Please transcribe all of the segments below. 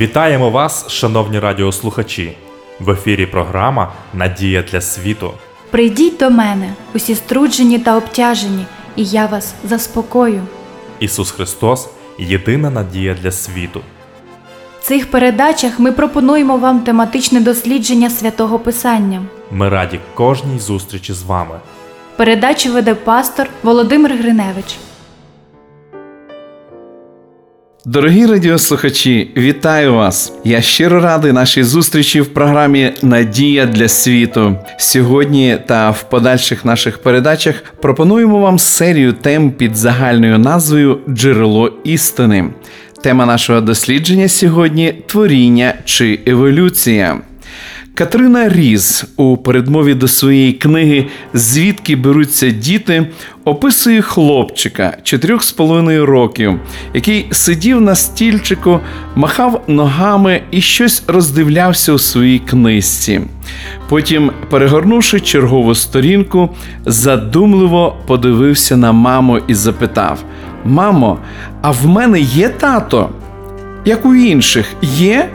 Вітаємо вас, шановні радіослухачі! В ефірі програма Надія для світу. Прийдіть до мене, усі струджені та обтяжені, і я вас заспокою. Ісус Христос єдина надія для світу. В цих передачах ми пропонуємо вам тематичне дослідження святого Писання. Ми раді кожній зустрічі з вами. Передачу веде пастор Володимир Гриневич. Дорогі радіослухачі, вітаю вас! Я щиро радий нашій зустрічі в програмі Надія для світу. Сьогодні та в подальших наших передачах пропонуємо вам серію тем під загальною назвою Джерело істини. Тема нашого дослідження сьогодні творіння чи еволюція. Катерина Різ у передмові до своєї книги Звідки беруться діти описує хлопчика 4,5 років, який сидів на стільчику, махав ногами і щось роздивлявся у своїй книжці. Потім, перегорнувши чергову сторінку, задумливо подивився на маму і запитав: Мамо, а в мене є тато? Як у інших, є?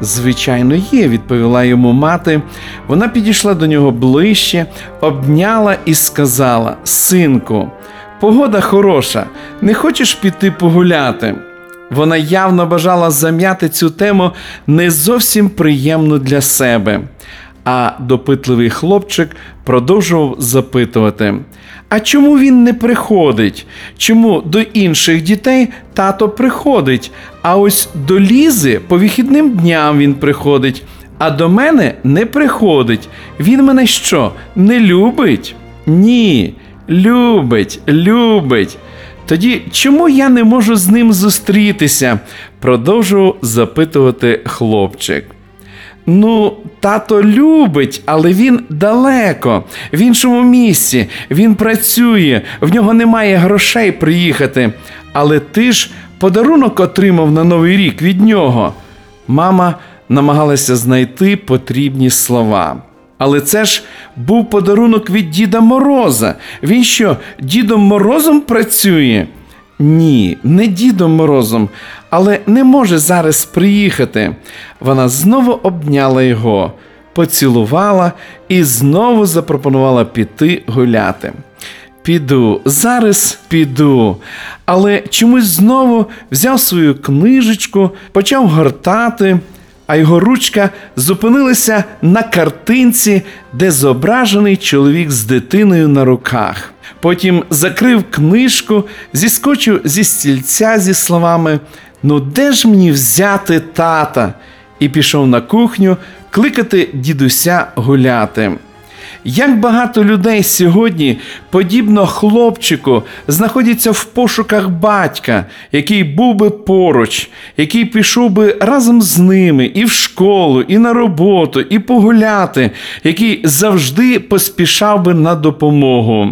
Звичайно, є, відповіла йому мати. Вона підійшла до нього ближче, обняла і сказала: Синку, погода хороша, не хочеш піти погуляти? Вона явно бажала зам'яти цю тему не зовсім приємну для себе. А допитливий хлопчик продовжував запитувати: А чому він не приходить? Чому до інших дітей тато приходить? А ось до Лізи по вихідним дням він приходить, а до мене не приходить. Він мене що, не любить? Ні, любить, любить. Тоді чому я не можу з ним зустрітися? продовжував запитувати хлопчик. Ну, тато любить, але він далеко, в іншому місці. Він працює, в нього немає грошей приїхати. Але ти ж подарунок отримав на Новий рік від нього. Мама намагалася знайти потрібні слова. Але це ж був подарунок від Діда Мороза. Він що, Дідом Морозом працює? Ні, не Дідом Морозом, але не може зараз приїхати. Вона знову обняла його, поцілувала і знову запропонувала піти гуляти. Піду, зараз піду. Але чомусь знову взяв свою книжечку, почав гортати, а його ручка зупинилася на картинці, де зображений чоловік з дитиною на руках. Потім закрив книжку, зіскочив зі стільця зі словами: Ну, де ж мені взяти тата? І пішов на кухню кликати дідуся гуляти. Як багато людей сьогодні, подібно хлопчику, знаходяться в пошуках батька, який був би поруч, який пішов би разом з ними і в школу, і на роботу, і погуляти, який завжди поспішав би на допомогу.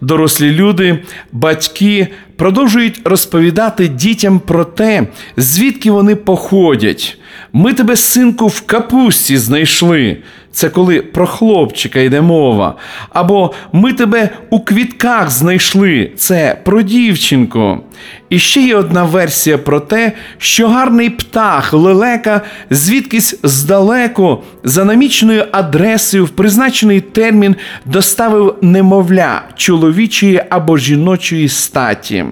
Дорослі люди, батьки продовжують розповідати дітям про те, звідки вони походять. Ми тебе, синку, в капусті знайшли. Це коли про хлопчика йде мова. Або ми тебе у квітках знайшли. Це про дівчинку. І ще є одна версія про те, що гарний птах лелека звідкись здалеку за наміченою адресою в призначений термін доставив немовля чоловічої або жіночої статі.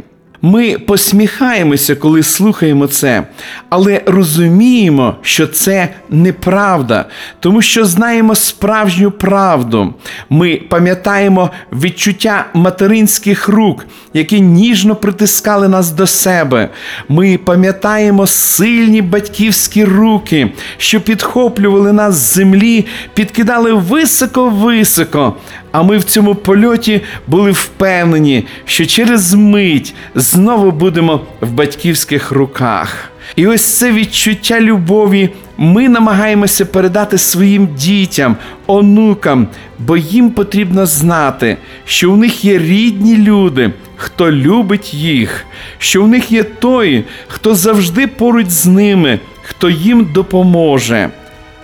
Ми посміхаємося, коли слухаємо це, але розуміємо, що це неправда, тому що знаємо справжню правду. Ми пам'ятаємо відчуття материнських рук, які ніжно притискали нас до себе. Ми пам'ятаємо сильні батьківські руки, що підхоплювали нас з землі, підкидали високо-високо. А ми в цьому польоті були впевнені, що через мить знову будемо в батьківських руках. І ось це відчуття любові ми намагаємося передати своїм дітям, онукам, бо їм потрібно знати, що в них є рідні люди, хто любить їх, що в них є той, хто завжди поруч з ними, хто їм допоможе.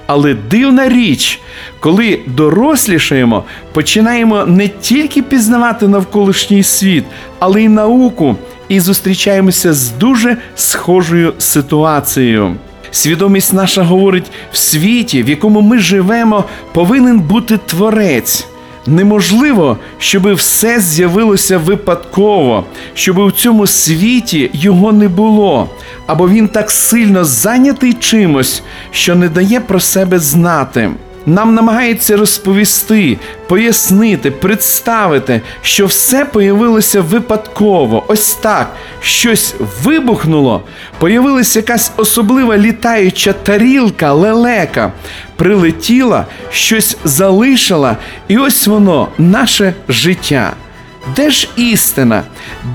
Але дивна річ, коли дорослішаємо, починаємо не тільки пізнавати навколишній світ, але й науку, і зустрічаємося з дуже схожою ситуацією. Свідомість наша говорить, в світі, в якому ми живемо, повинен бути творець. Неможливо, щоб все з'явилося випадково, щоб в цьому світі його не було, або він так сильно зайнятий чимось, що не дає про себе знати. Нам намагається розповісти, пояснити, представити, що все появилося випадково. Ось так. Щось вибухнуло, появилася якась особлива літаюча тарілка, лелека, прилетіла, щось залишила, і ось воно, наше життя. Де ж істина?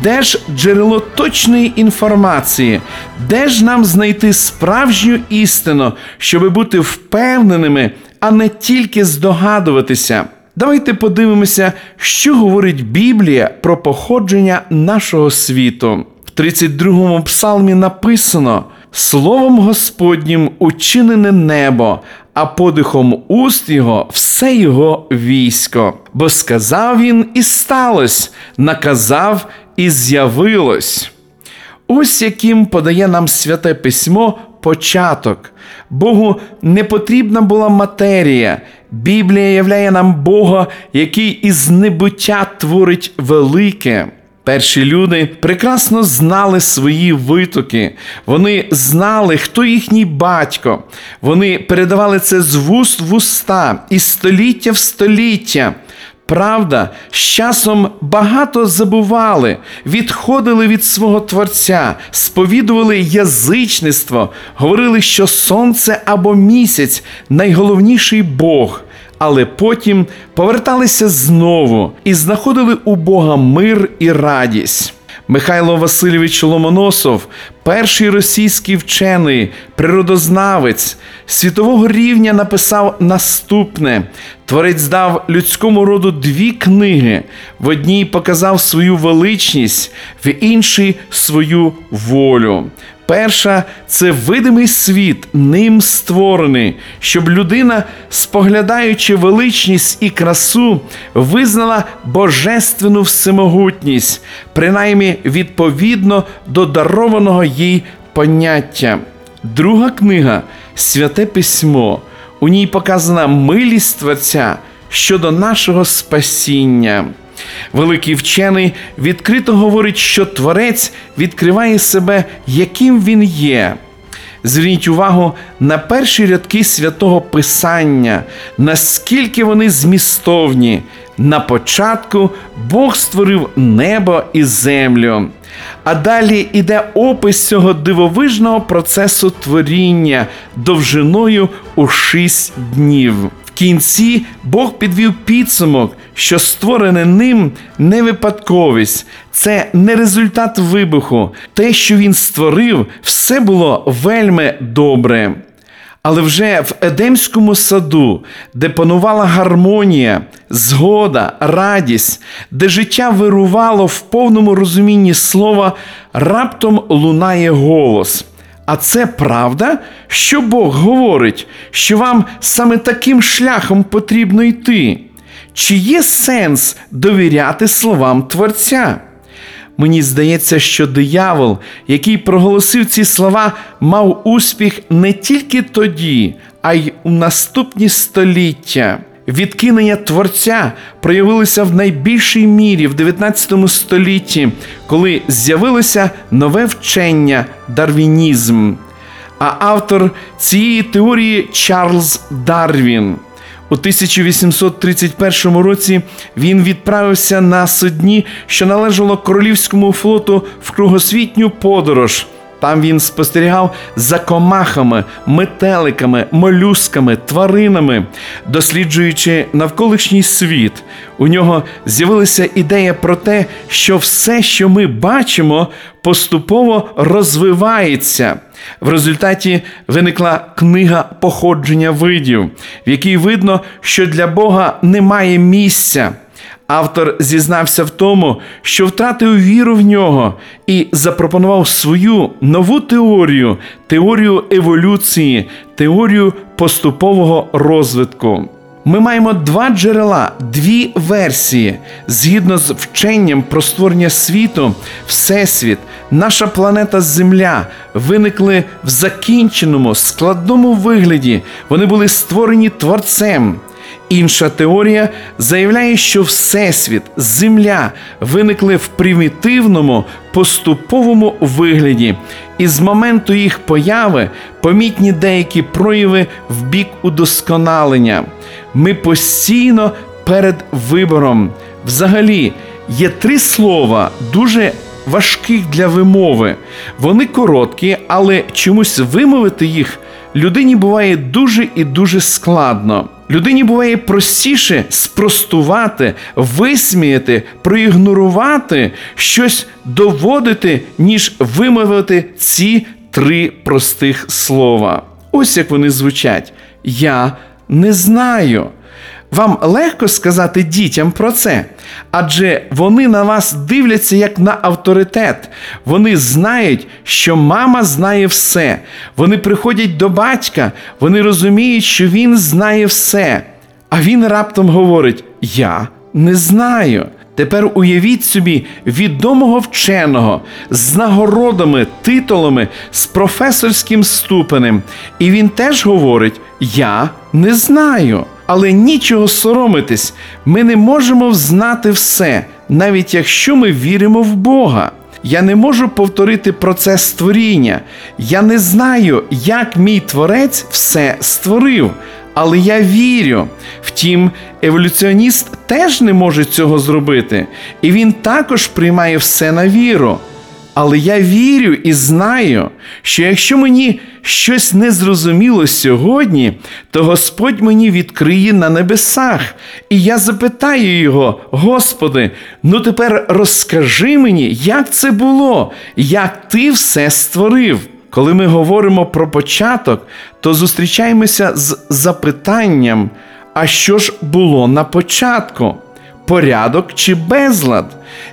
Де ж джерело точної інформації? Де ж нам знайти справжню істину, щоб бути впевненими, а не тільки здогадуватися? Давайте подивимося, що говорить Біблія про походження нашого світу. В 32-му псалмі написано: Словом Господнім учинене небо, а подихом уст його все його військо. Бо сказав він і сталось, наказав і з'явилось. Ось яким подає нам святе письмо початок. Богу не потрібна була матерія. Біблія являє нам Бога, який із небуття творить велике. Перші люди прекрасно знали свої витоки, вони знали, хто їхній батько. Вони передавали це з вуст в уста і століття в століття. Правда, з часом багато забували, відходили від свого Творця, сповідували язичництво, говорили, що сонце або місяць найголовніший Бог, але потім поверталися знову і знаходили у Бога мир і радість. Михайло Васильович Ломоносов, перший російський вчений, природознавець світового рівня написав наступне: Творець дав людському роду дві книги. В одній показав свою величність, в іншій свою волю. Перша це видимий світ, ним створений, щоб людина, споглядаючи величність і красу, визнала божественну всемогутність, принаймні відповідно до дарованого їй поняття. Друга книга Святе Письмо. У ній показана милість Творця щодо нашого спасіння. Великий вчений відкрито говорить, що Творець відкриває себе, яким він є. Зверніть увагу на перші рядки святого Писання, наскільки вони змістовні. На початку Бог створив небо і землю. А далі йде опис цього дивовижного процесу творіння довжиною у шість днів. В кінці Бог підвів підсумок, що створене ним не випадковість, це не результат вибуху. Те, що він створив, все було вельми добре. Але вже в Едемському саду, де панувала гармонія, згода, радість, де життя вирувало в повному розумінні слова, раптом лунає голос. А це правда, що Бог говорить, що вам саме таким шляхом потрібно йти? Чи є сенс довіряти словам Творця? Мені здається, що диявол, який проголосив ці слова, мав успіх не тільки тоді, а й у наступні століття. Відкинення творця проявилося в найбільшій мірі в 19 столітті, коли з'явилося нове вчення дарвінізм. А автор цієї теорії Чарльз Дарвін. У 1831 році він відправився на судні, що належало королівському флоту в кругосвітню подорож. Там він спостерігав за комахами, метеликами, молюсками, тваринами, досліджуючи навколишній світ. У нього з'явилася ідея про те, що все, що ми бачимо, поступово розвивається. В результаті виникла книга походження видів, в якій видно, що для Бога немає місця. Автор зізнався в тому, що втратив віру в нього і запропонував свою нову теорію, теорію еволюції, теорію поступового розвитку. Ми маємо два джерела, дві версії. Згідно з вченням про створення світу, Всесвіт, наша планета Земля виникли в закінченому, складному вигляді. Вони були створені Творцем. Інша теорія заявляє, що Всесвіт, Земля виникли в примітивному, поступовому вигляді, і з моменту їх появи помітні деякі прояви в бік удосконалення. Ми постійно перед вибором. Взагалі, є три слова дуже важких для вимови. Вони короткі, але чомусь вимовити їх людині буває дуже і дуже складно. Людині буває простіше спростувати, висміяти, проігнорувати, щось доводити, ніж вимовити ці три простих слова. Ось як вони звучать: Я не знаю. Вам легко сказати дітям про це, адже вони на вас дивляться як на авторитет. Вони знають, що мама знає все. Вони приходять до батька, вони розуміють, що він знає все. А він раптом говорить: Я не знаю. Тепер уявіть собі відомого вченого з нагородами, титулами, з професорським ступенем. І він теж говорить: Я не знаю. Але нічого соромитись, ми не можемо взнати все, навіть якщо ми віримо в Бога. Я не можу повторити процес створіння. Я не знаю, як мій творець все створив. Але я вірю. Втім, еволюціоніст теж не може цього зробити, і він також приймає все на віру. Але я вірю і знаю, що якщо мені щось не зрозуміло сьогодні, то Господь мені відкриє на небесах, і я запитаю його, Господи, ну тепер розкажи мені, як це було, як ти все створив. Коли ми говоримо про початок, то зустрічаємося з запитанням: а що ж було на початку? Порядок чи безлад.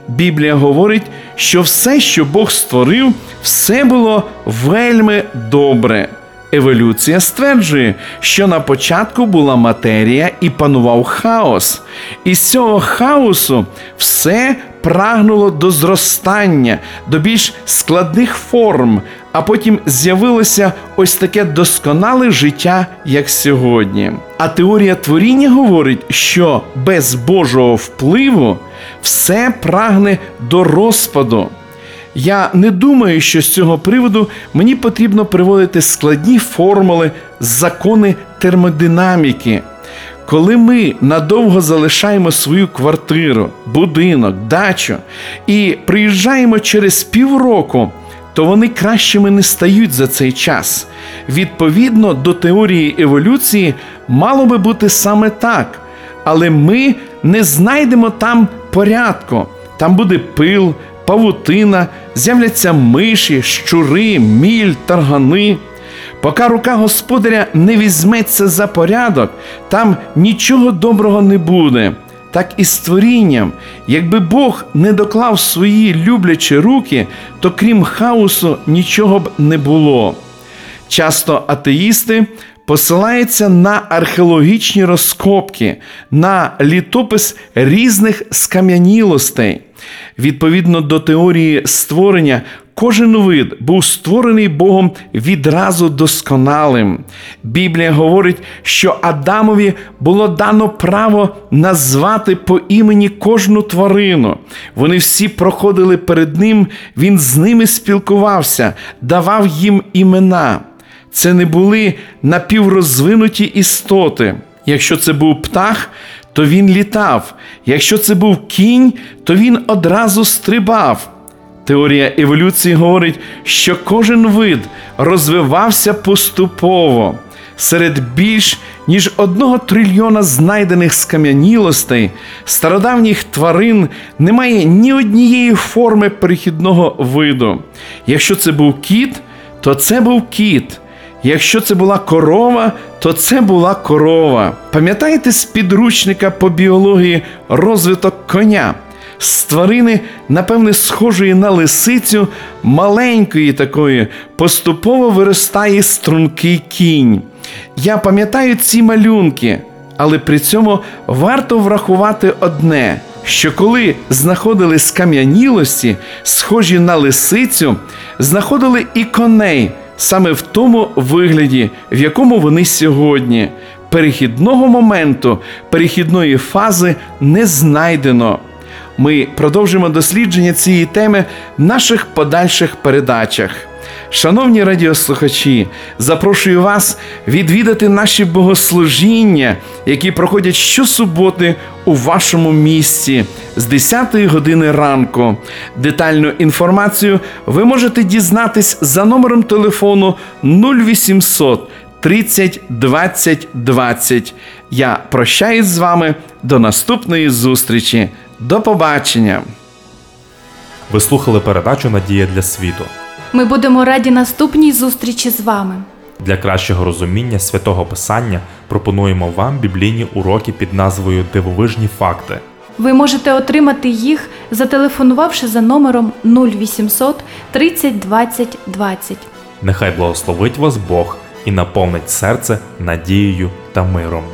Біблія говорить, що все, що Бог створив, все було вельми добре. Еволюція стверджує, що на початку була матерія і панував хаос. І з цього хаосу все прагнуло до зростання, до більш складних форм, а потім з'явилося ось таке досконале життя, як сьогодні. А теорія творіння говорить, що без Божого впливу все прагне до розпаду. Я не думаю, що з цього приводу мені потрібно приводити складні формули, закони термодинаміки. Коли ми надовго залишаємо свою квартиру, будинок, дачу і приїжджаємо через півроку, то вони кращими не стають за цей час. Відповідно до теорії еволюції, мало би бути саме так. Але ми не знайдемо там порядку. Там буде пил, павутина, з'являться миші, щури, міль, таргани. Поки рука господаря не візьметься за порядок, там нічого доброго не буде. Так і з творінням, якби Бог не доклав свої люблячі руки, то крім хаосу нічого б не було. Часто атеїсти посилаються на археологічні розкопки, на літопис різних скам'янілостей. Відповідно до теорії створення, кожен вид був створений Богом відразу досконалим. Біблія говорить, що Адамові було дано право назвати по імені кожну тварину. Вони всі проходили перед ним, він з ними спілкувався, давав їм імена. Це не були напіврозвинуті істоти. Якщо це був птах, то він літав. Якщо це був кінь, то він одразу стрибав. Теорія еволюції говорить, що кожен вид розвивався поступово. Серед більш ніж одного трильйона знайдених скам'янілостей стародавніх тварин немає ні однієї форми перехідного виду. Якщо це був кіт, то це був кіт. Якщо це була корова, то це була корова. Пам'ятаєте з підручника по біології розвиток коня? З тварини, напевне, схожої на лисицю, маленької такої, поступово виростає стрункий кінь. Я пам'ятаю ці малюнки, Але при цьому варто врахувати одне, що коли знаходили скам'янілості, схожі на лисицю, знаходили і коней саме в тому вигляді, в якому вони сьогодні. Перехідного моменту, перехідної фази не знайдено. Ми продовжимо дослідження цієї теми в наших подальших передачах. Шановні радіослухачі, запрошую вас відвідати наші богослужіння, які проходять щосуботи у вашому місті з 10 години ранку. Детальну інформацію ви можете дізнатись за номером телефону 0800 30 20 20. Я прощаюсь з вами до наступної зустрічі. До побачення! Ви слухали передачу Надія для світу. Ми будемо раді наступній зустрічі з вами. Для кращого розуміння святого Писання пропонуємо вам біблійні уроки під назвою Дивовижні факти. Ви можете отримати їх, зателефонувавши за номером 0800 30 20 20. Нехай благословить вас Бог і наповнить серце надією та миром.